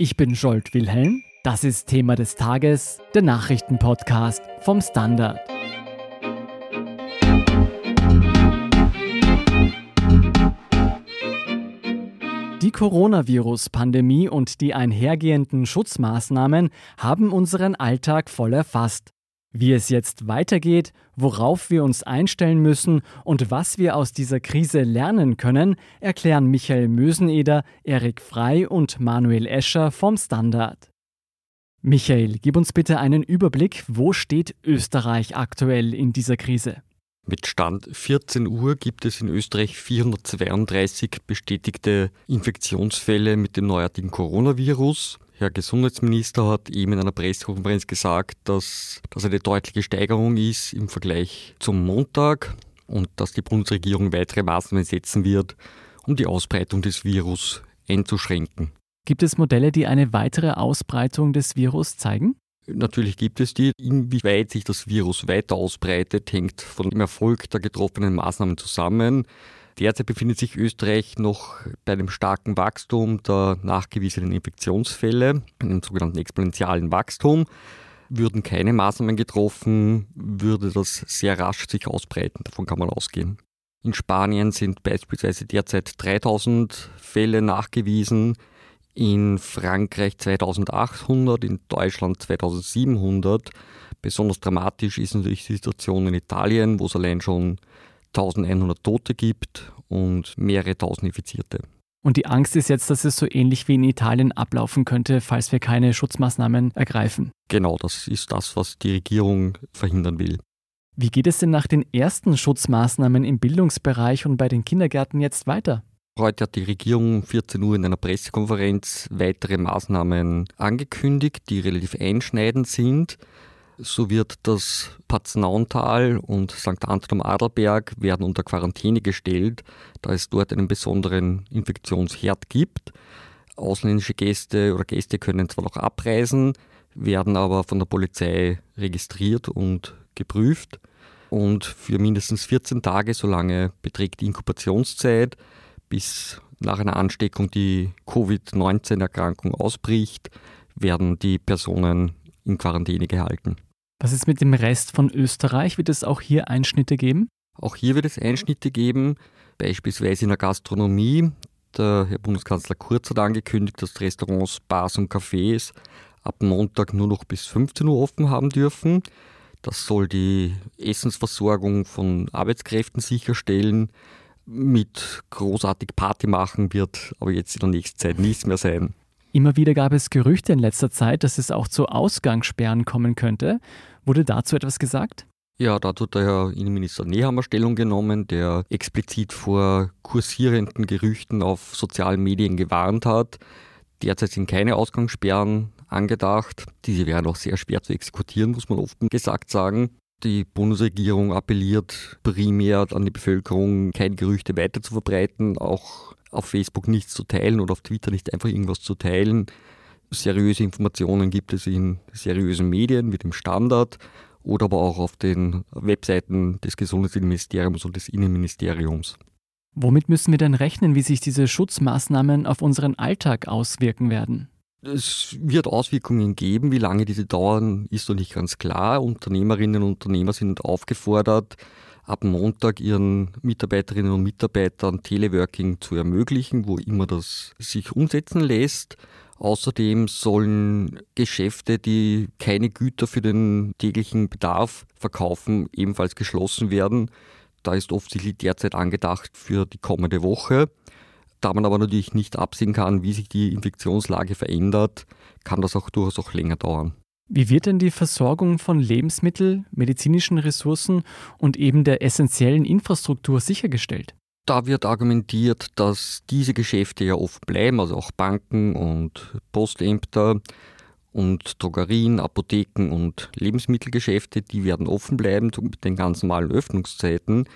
Ich bin Scholt Wilhelm. Das ist Thema des Tages, der Nachrichtenpodcast vom Standard. Die Coronavirus-Pandemie und die einhergehenden Schutzmaßnahmen haben unseren Alltag voll erfasst. Wie es jetzt weitergeht, worauf wir uns einstellen müssen und was wir aus dieser Krise lernen können, erklären Michael Möseneder, Erik Frei und Manuel Escher vom Standard. Michael, gib uns bitte einen Überblick, wo steht Österreich aktuell in dieser Krise? Mit Stand 14 Uhr gibt es in Österreich 432 bestätigte Infektionsfälle mit dem neuartigen Coronavirus. Herr Gesundheitsminister hat eben in einer Pressekonferenz gesagt, dass das eine deutliche Steigerung ist im Vergleich zum Montag und dass die Bundesregierung weitere Maßnahmen setzen wird, um die Ausbreitung des Virus einzuschränken. Gibt es Modelle, die eine weitere Ausbreitung des Virus zeigen? Natürlich gibt es die. Inwieweit sich das Virus weiter ausbreitet, hängt von dem Erfolg der getroffenen Maßnahmen zusammen. Derzeit befindet sich Österreich noch bei einem starken Wachstum der nachgewiesenen Infektionsfälle, einem sogenannten exponentiellen Wachstum. Würden keine Maßnahmen getroffen, würde das sehr rasch sich ausbreiten. Davon kann man ausgehen. In Spanien sind beispielsweise derzeit 3000 Fälle nachgewiesen in Frankreich 2800, in Deutschland 2700. Besonders dramatisch ist natürlich die Situation in Italien, wo es allein schon 1100 Tote gibt und mehrere tausend Infizierte. Und die Angst ist jetzt, dass es so ähnlich wie in Italien ablaufen könnte, falls wir keine Schutzmaßnahmen ergreifen. Genau, das ist das, was die Regierung verhindern will. Wie geht es denn nach den ersten Schutzmaßnahmen im Bildungsbereich und bei den Kindergärten jetzt weiter? Heute hat die Regierung um 14 Uhr in einer Pressekonferenz weitere Maßnahmen angekündigt, die relativ einschneidend sind. So wird das Patznauntal und St. Anton am Adelberg werden unter Quarantäne gestellt, da es dort einen besonderen Infektionsherd gibt. Ausländische Gäste oder Gäste können zwar noch abreisen, werden aber von der Polizei registriert und geprüft. Und für mindestens 14 Tage, solange beträgt die Inkubationszeit, bis nach einer Ansteckung die Covid-19-Erkrankung ausbricht, werden die Personen in Quarantäne gehalten. Was ist mit dem Rest von Österreich? Wird es auch hier Einschnitte geben? Auch hier wird es Einschnitte geben, beispielsweise in der Gastronomie. Der Herr Bundeskanzler Kurz hat angekündigt, dass Restaurants, Bars und Cafés ab Montag nur noch bis 15 Uhr offen haben dürfen. Das soll die Essensversorgung von Arbeitskräften sicherstellen mit großartig Party machen wird, aber jetzt in der nächsten Zeit nichts mehr sein. Immer wieder gab es Gerüchte in letzter Zeit, dass es auch zu Ausgangssperren kommen könnte. Wurde dazu etwas gesagt? Ja, dazu hat der Herr Innenminister Nehammer Stellung genommen, der explizit vor kursierenden Gerüchten auf sozialen Medien gewarnt hat. Derzeit sind keine Ausgangssperren angedacht. Diese wären auch sehr schwer zu exekutieren, muss man offen gesagt sagen. Die Bundesregierung appelliert primär an die Bevölkerung, keine Gerüchte weiter zu verbreiten, auch auf Facebook nichts zu teilen oder auf Twitter nicht einfach irgendwas zu teilen. Seriöse Informationen gibt es in seriösen Medien wie dem Standard oder aber auch auf den Webseiten des Gesundheitsministeriums und des Innenministeriums. Womit müssen wir denn rechnen, wie sich diese Schutzmaßnahmen auf unseren Alltag auswirken werden? Es wird Auswirkungen geben. Wie lange diese dauern, ist noch nicht ganz klar. Unternehmerinnen und Unternehmer sind aufgefordert, ab Montag ihren Mitarbeiterinnen und Mitarbeitern Teleworking zu ermöglichen, wo immer das sich umsetzen lässt. Außerdem sollen Geschäfte, die keine Güter für den täglichen Bedarf verkaufen, ebenfalls geschlossen werden. Da ist offensichtlich derzeit angedacht für die kommende Woche. Da man aber natürlich nicht absehen kann, wie sich die Infektionslage verändert, kann das auch durchaus auch länger dauern. Wie wird denn die Versorgung von Lebensmitteln, medizinischen Ressourcen und eben der essentiellen Infrastruktur sichergestellt? Da wird argumentiert, dass diese Geschäfte ja oft bleiben, also auch Banken und Postämter und Drogerien, Apotheken und Lebensmittelgeschäfte, die werden offen bleiben mit den ganz normalen Öffnungszeiten.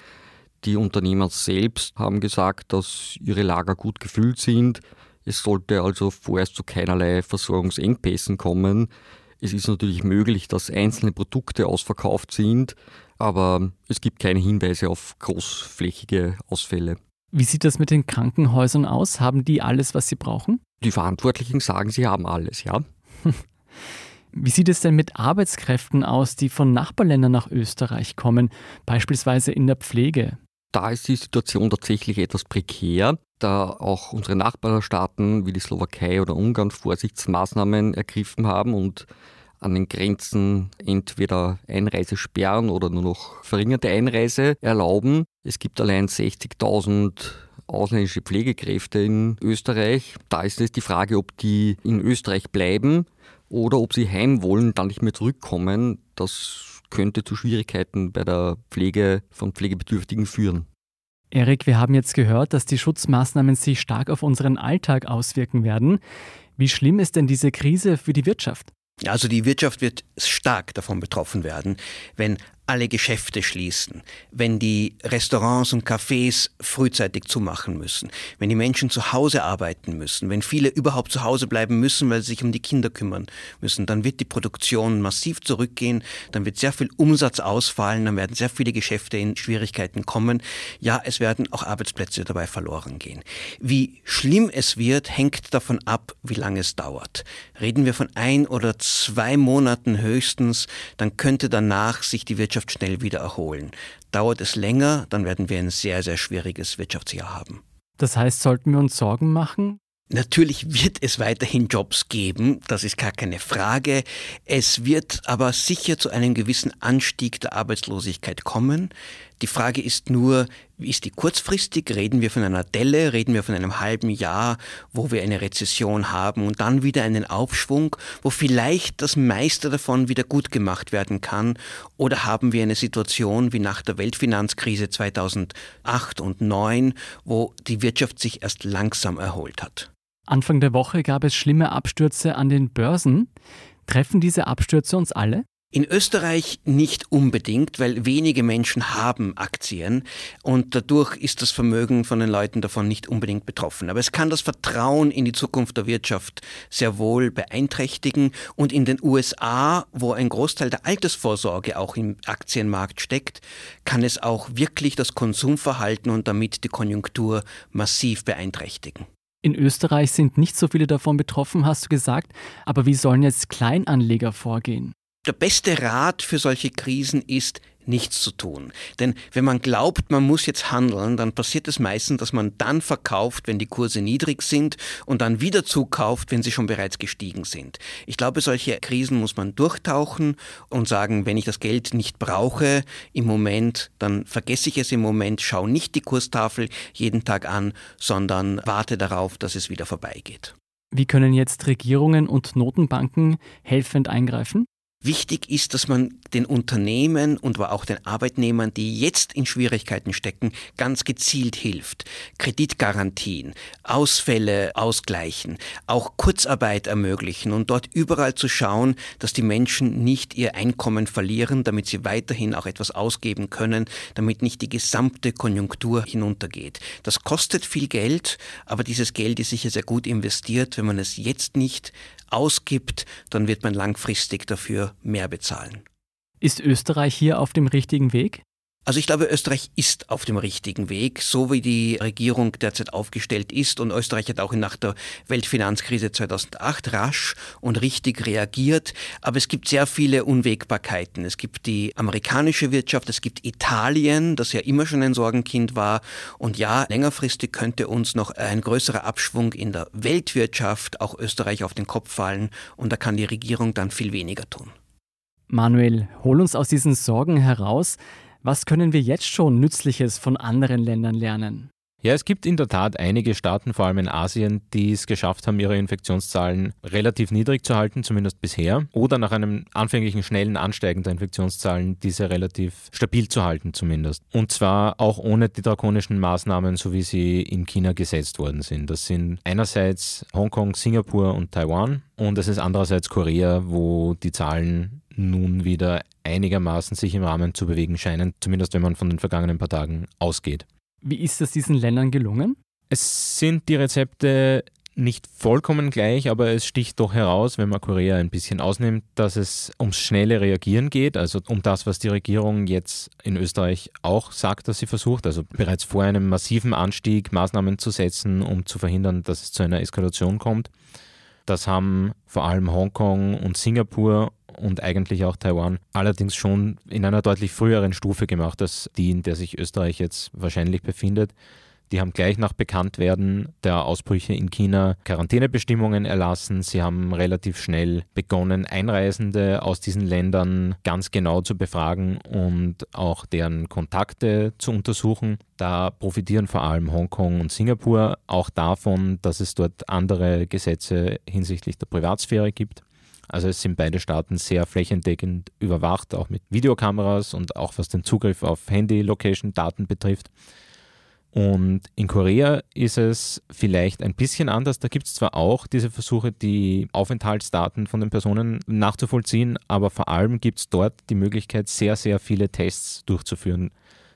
Die Unternehmer selbst haben gesagt, dass ihre Lager gut gefüllt sind. Es sollte also vorerst zu keinerlei Versorgungsengpässen kommen. Es ist natürlich möglich, dass einzelne Produkte ausverkauft sind, aber es gibt keine Hinweise auf großflächige Ausfälle. Wie sieht das mit den Krankenhäusern aus? Haben die alles, was sie brauchen? Die Verantwortlichen sagen, sie haben alles, ja. Wie sieht es denn mit Arbeitskräften aus, die von Nachbarländern nach Österreich kommen, beispielsweise in der Pflege? Da ist die Situation tatsächlich etwas prekär, da auch unsere Nachbarstaaten wie die Slowakei oder Ungarn Vorsichtsmaßnahmen ergriffen haben und an den Grenzen entweder Einreise sperren oder nur noch verringerte Einreise erlauben. Es gibt allein 60.000 ausländische Pflegekräfte in Österreich. Da ist es die Frage, ob die in Österreich bleiben oder ob sie heim wollen, dann nicht mehr zurückkommen. Das könnte zu Schwierigkeiten bei der Pflege von Pflegebedürftigen führen. Erik, wir haben jetzt gehört, dass die Schutzmaßnahmen sich stark auf unseren Alltag auswirken werden. Wie schlimm ist denn diese Krise für die Wirtschaft? Also die Wirtschaft wird stark davon betroffen werden, wenn alle Geschäfte schließen, wenn die Restaurants und Cafés frühzeitig zumachen müssen, wenn die Menschen zu Hause arbeiten müssen, wenn viele überhaupt zu Hause bleiben müssen, weil sie sich um die Kinder kümmern müssen, dann wird die Produktion massiv zurückgehen, dann wird sehr viel Umsatz ausfallen, dann werden sehr viele Geschäfte in Schwierigkeiten kommen. Ja, es werden auch Arbeitsplätze dabei verloren gehen. Wie schlimm es wird, hängt davon ab, wie lange es dauert. Reden wir von ein oder zwei Monaten höchstens, dann könnte danach sich die Wirtschaft Wirtschaft schnell wieder erholen. Dauert es länger, dann werden wir ein sehr, sehr schwieriges Wirtschaftsjahr haben. Das heißt, sollten wir uns Sorgen machen? Natürlich wird es weiterhin Jobs geben, das ist gar keine Frage. Es wird aber sicher zu einem gewissen Anstieg der Arbeitslosigkeit kommen. Die Frage ist nur, ist die kurzfristig? Reden wir von einer Delle? Reden wir von einem halben Jahr, wo wir eine Rezession haben und dann wieder einen Aufschwung, wo vielleicht das meiste davon wieder gut gemacht werden kann? Oder haben wir eine Situation wie nach der Weltfinanzkrise 2008 und 2009, wo die Wirtschaft sich erst langsam erholt hat? Anfang der Woche gab es schlimme Abstürze an den Börsen. Treffen diese Abstürze uns alle? In Österreich nicht unbedingt, weil wenige Menschen haben Aktien und dadurch ist das Vermögen von den Leuten davon nicht unbedingt betroffen. Aber es kann das Vertrauen in die Zukunft der Wirtschaft sehr wohl beeinträchtigen und in den USA, wo ein Großteil der Altersvorsorge auch im Aktienmarkt steckt, kann es auch wirklich das Konsumverhalten und damit die Konjunktur massiv beeinträchtigen. In Österreich sind nicht so viele davon betroffen, hast du gesagt. Aber wie sollen jetzt Kleinanleger vorgehen? Der beste Rat für solche Krisen ist, nichts zu tun. Denn wenn man glaubt, man muss jetzt handeln, dann passiert es meistens, dass man dann verkauft, wenn die Kurse niedrig sind und dann wieder zukauft, wenn sie schon bereits gestiegen sind. Ich glaube, solche Krisen muss man durchtauchen und sagen, wenn ich das Geld nicht brauche im Moment, dann vergesse ich es im Moment, schaue nicht die Kurstafel jeden Tag an, sondern warte darauf, dass es wieder vorbeigeht. Wie können jetzt Regierungen und Notenbanken helfend eingreifen? Wichtig ist, dass man den Unternehmen und auch den Arbeitnehmern, die jetzt in Schwierigkeiten stecken, ganz gezielt hilft. Kreditgarantien, Ausfälle ausgleichen, auch Kurzarbeit ermöglichen und dort überall zu schauen, dass die Menschen nicht ihr Einkommen verlieren, damit sie weiterhin auch etwas ausgeben können, damit nicht die gesamte Konjunktur hinuntergeht. Das kostet viel Geld, aber dieses Geld ist sicher sehr gut investiert, wenn man es jetzt nicht ausgibt, dann wird man langfristig dafür mehr bezahlen. Ist Österreich hier auf dem richtigen Weg? Also ich glaube, Österreich ist auf dem richtigen Weg, so wie die Regierung derzeit aufgestellt ist. Und Österreich hat auch nach der Weltfinanzkrise 2008 rasch und richtig reagiert. Aber es gibt sehr viele Unwägbarkeiten. Es gibt die amerikanische Wirtschaft, es gibt Italien, das ja immer schon ein Sorgenkind war. Und ja, längerfristig könnte uns noch ein größerer Abschwung in der Weltwirtschaft, auch Österreich, auf den Kopf fallen. Und da kann die Regierung dann viel weniger tun. Manuel, hol uns aus diesen Sorgen heraus. Was können wir jetzt schon Nützliches von anderen Ländern lernen? Ja, es gibt in der Tat einige Staaten, vor allem in Asien, die es geschafft haben, ihre Infektionszahlen relativ niedrig zu halten, zumindest bisher, oder nach einem anfänglichen schnellen Ansteigen der Infektionszahlen diese relativ stabil zu halten, zumindest. Und zwar auch ohne die drakonischen Maßnahmen, so wie sie in China gesetzt worden sind. Das sind einerseits Hongkong, Singapur und Taiwan und es ist andererseits Korea, wo die Zahlen nun wieder einigermaßen sich im Rahmen zu bewegen scheinen, zumindest wenn man von den vergangenen paar Tagen ausgeht. Wie ist es diesen Ländern gelungen? Es sind die Rezepte nicht vollkommen gleich, aber es sticht doch heraus, wenn man Korea ein bisschen ausnimmt, dass es ums schnelle Reagieren geht, also um das, was die Regierung jetzt in Österreich auch sagt, dass sie versucht, also bereits vor einem massiven Anstieg Maßnahmen zu setzen, um zu verhindern, dass es zu einer Eskalation kommt. Das haben vor allem Hongkong und Singapur und eigentlich auch Taiwan allerdings schon in einer deutlich früheren Stufe gemacht als die, in der sich Österreich jetzt wahrscheinlich befindet. Die haben gleich nach Bekanntwerden der Ausbrüche in China Quarantänebestimmungen erlassen. Sie haben relativ schnell begonnen, Einreisende aus diesen Ländern ganz genau zu befragen und auch deren Kontakte zu untersuchen. Da profitieren vor allem Hongkong und Singapur auch davon, dass es dort andere Gesetze hinsichtlich der Privatsphäre gibt. Also es sind beide Staaten sehr flächendeckend überwacht, auch mit Videokameras und auch was den Zugriff auf Handy-Location-Daten betrifft. Und in Korea ist es vielleicht ein bisschen anders. Da gibt es zwar auch diese Versuche, die Aufenthaltsdaten von den Personen nachzuvollziehen, aber vor allem gibt es dort die Möglichkeit, sehr, sehr viele Tests durchzuführen.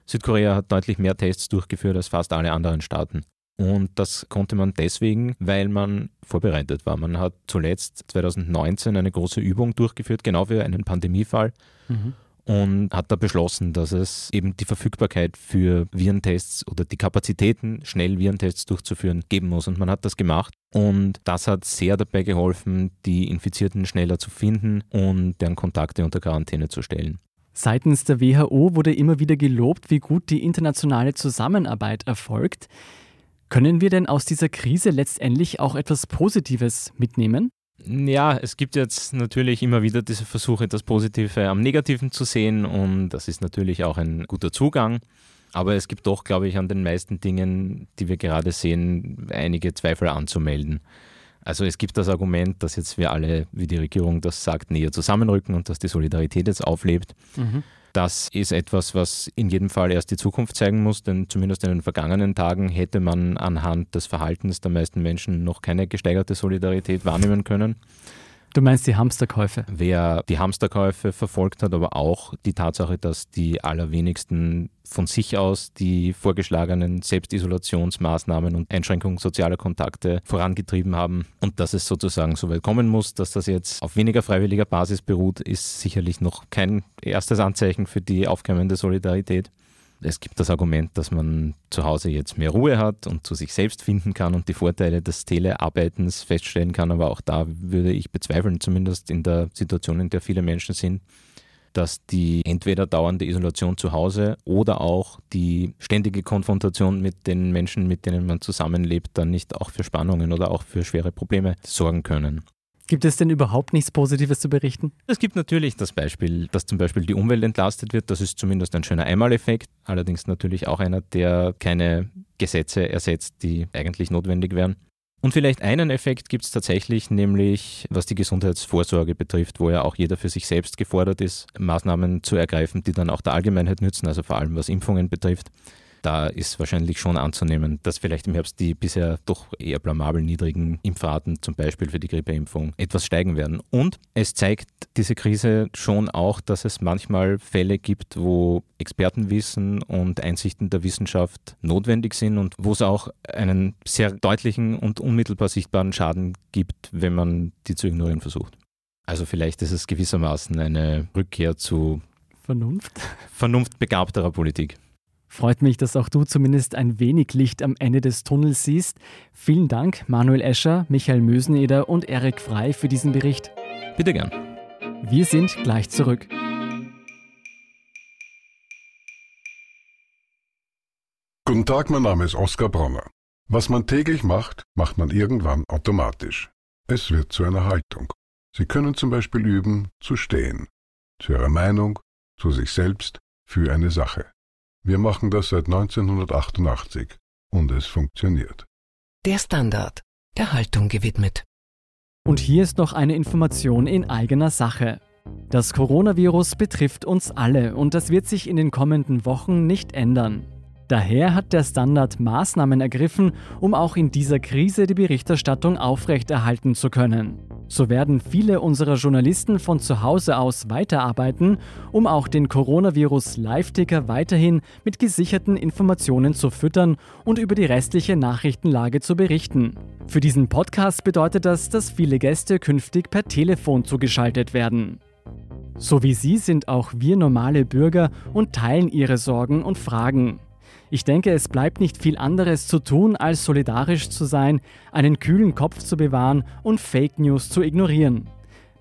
Südkorea hat deutlich mehr Tests durchgeführt als fast alle anderen Staaten. Und das konnte man deswegen, weil man vorbereitet war. Man hat zuletzt 2019 eine große Übung durchgeführt, genau für einen Pandemiefall. Mhm und hat da beschlossen, dass es eben die Verfügbarkeit für Virentests oder die Kapazitäten, schnell Virentests durchzuführen, geben muss. Und man hat das gemacht. Und das hat sehr dabei geholfen, die Infizierten schneller zu finden und deren Kontakte unter Quarantäne zu stellen. Seitens der WHO wurde immer wieder gelobt, wie gut die internationale Zusammenarbeit erfolgt. Können wir denn aus dieser Krise letztendlich auch etwas Positives mitnehmen? Ja, es gibt jetzt natürlich immer wieder diese Versuche, das Positive am Negativen zu sehen und das ist natürlich auch ein guter Zugang. Aber es gibt doch, glaube ich, an den meisten Dingen, die wir gerade sehen, einige Zweifel anzumelden. Also es gibt das Argument, dass jetzt wir alle, wie die Regierung das sagt, näher zusammenrücken und dass die Solidarität jetzt auflebt. Mhm. Das ist etwas, was in jedem Fall erst die Zukunft zeigen muss, denn zumindest in den vergangenen Tagen hätte man anhand des Verhaltens der meisten Menschen noch keine gesteigerte Solidarität wahrnehmen können. Du meinst die Hamsterkäufe? Wer die Hamsterkäufe verfolgt hat, aber auch die Tatsache, dass die allerwenigsten von sich aus die vorgeschlagenen Selbstisolationsmaßnahmen und Einschränkungen sozialer Kontakte vorangetrieben haben und dass es sozusagen so weit kommen muss, dass das jetzt auf weniger freiwilliger Basis beruht, ist sicherlich noch kein erstes Anzeichen für die aufkeimende Solidarität. Es gibt das Argument, dass man zu Hause jetzt mehr Ruhe hat und zu sich selbst finden kann und die Vorteile des Telearbeitens feststellen kann. Aber auch da würde ich bezweifeln, zumindest in der Situation, in der viele Menschen sind, dass die entweder dauernde Isolation zu Hause oder auch die ständige Konfrontation mit den Menschen, mit denen man zusammenlebt, dann nicht auch für Spannungen oder auch für schwere Probleme sorgen können. Gibt es denn überhaupt nichts Positives zu berichten? Es gibt natürlich das Beispiel, dass zum Beispiel die Umwelt entlastet wird. Das ist zumindest ein schöner Einmaleffekt. Allerdings natürlich auch einer, der keine Gesetze ersetzt, die eigentlich notwendig wären. Und vielleicht einen Effekt gibt es tatsächlich, nämlich was die Gesundheitsvorsorge betrifft, wo ja auch jeder für sich selbst gefordert ist, Maßnahmen zu ergreifen, die dann auch der Allgemeinheit nützen, also vor allem was Impfungen betrifft da ist wahrscheinlich schon anzunehmen, dass vielleicht im Herbst die bisher doch eher blamabel niedrigen Impfraten, zum Beispiel für die Grippeimpfung, etwas steigen werden. Und es zeigt diese Krise schon auch, dass es manchmal Fälle gibt, wo Expertenwissen und Einsichten der Wissenschaft notwendig sind und wo es auch einen sehr deutlichen und unmittelbar sichtbaren Schaden gibt, wenn man die zu ignorieren versucht. Also vielleicht ist es gewissermaßen eine Rückkehr zu Vernunft. Vernunftbegabterer Politik. Freut mich, dass auch du zumindest ein wenig Licht am Ende des Tunnels siehst. Vielen Dank, Manuel Escher, Michael Möseneder und Erik Frei für diesen Bericht. Bitte gern. Wir sind gleich zurück. Guten Tag, mein Name ist Oskar Bronner. Was man täglich macht, macht man irgendwann automatisch. Es wird zu einer Haltung. Sie können zum Beispiel üben, zu stehen. Zu Ihrer Meinung, zu sich selbst, für eine Sache. Wir machen das seit 1988 und es funktioniert. Der Standard, der Haltung gewidmet. Und hier ist noch eine Information in eigener Sache. Das Coronavirus betrifft uns alle und das wird sich in den kommenden Wochen nicht ändern. Daher hat der Standard Maßnahmen ergriffen, um auch in dieser Krise die Berichterstattung aufrechterhalten zu können. So werden viele unserer Journalisten von zu Hause aus weiterarbeiten, um auch den Coronavirus-Live-Ticker weiterhin mit gesicherten Informationen zu füttern und über die restliche Nachrichtenlage zu berichten. Für diesen Podcast bedeutet das, dass viele Gäste künftig per Telefon zugeschaltet werden. So wie Sie sind auch wir normale Bürger und teilen Ihre Sorgen und Fragen. Ich denke, es bleibt nicht viel anderes zu tun, als solidarisch zu sein, einen kühlen Kopf zu bewahren und Fake News zu ignorieren.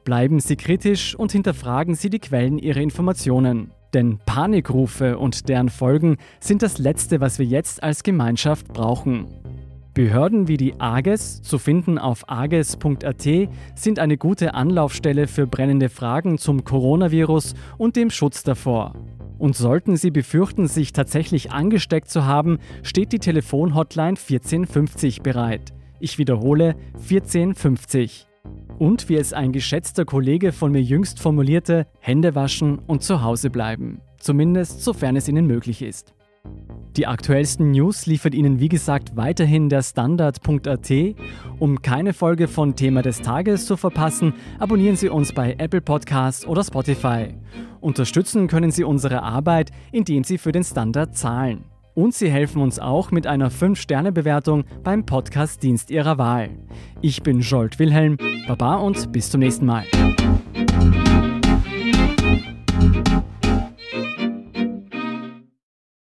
Bleiben Sie kritisch und hinterfragen Sie die Quellen Ihrer Informationen. Denn Panikrufe und deren Folgen sind das Letzte, was wir jetzt als Gemeinschaft brauchen. Behörden wie die AGES, zu finden auf ages.at, sind eine gute Anlaufstelle für brennende Fragen zum Coronavirus und dem Schutz davor. Und sollten Sie befürchten, sich tatsächlich angesteckt zu haben, steht die Telefonhotline 1450 bereit. Ich wiederhole 1450. Und wie es ein geschätzter Kollege von mir jüngst formulierte, Hände waschen und zu Hause bleiben. Zumindest sofern es Ihnen möglich ist. Die aktuellsten News liefert Ihnen wie gesagt weiterhin der Standard.at. Um keine Folge von Thema des Tages zu verpassen, abonnieren Sie uns bei Apple Podcasts oder Spotify. Unterstützen können Sie unsere Arbeit, indem Sie für den Standard zahlen. Und Sie helfen uns auch mit einer 5-Sterne-Bewertung beim Podcast-Dienst Ihrer Wahl. Ich bin Jolt Wilhelm, Baba und bis zum nächsten Mal.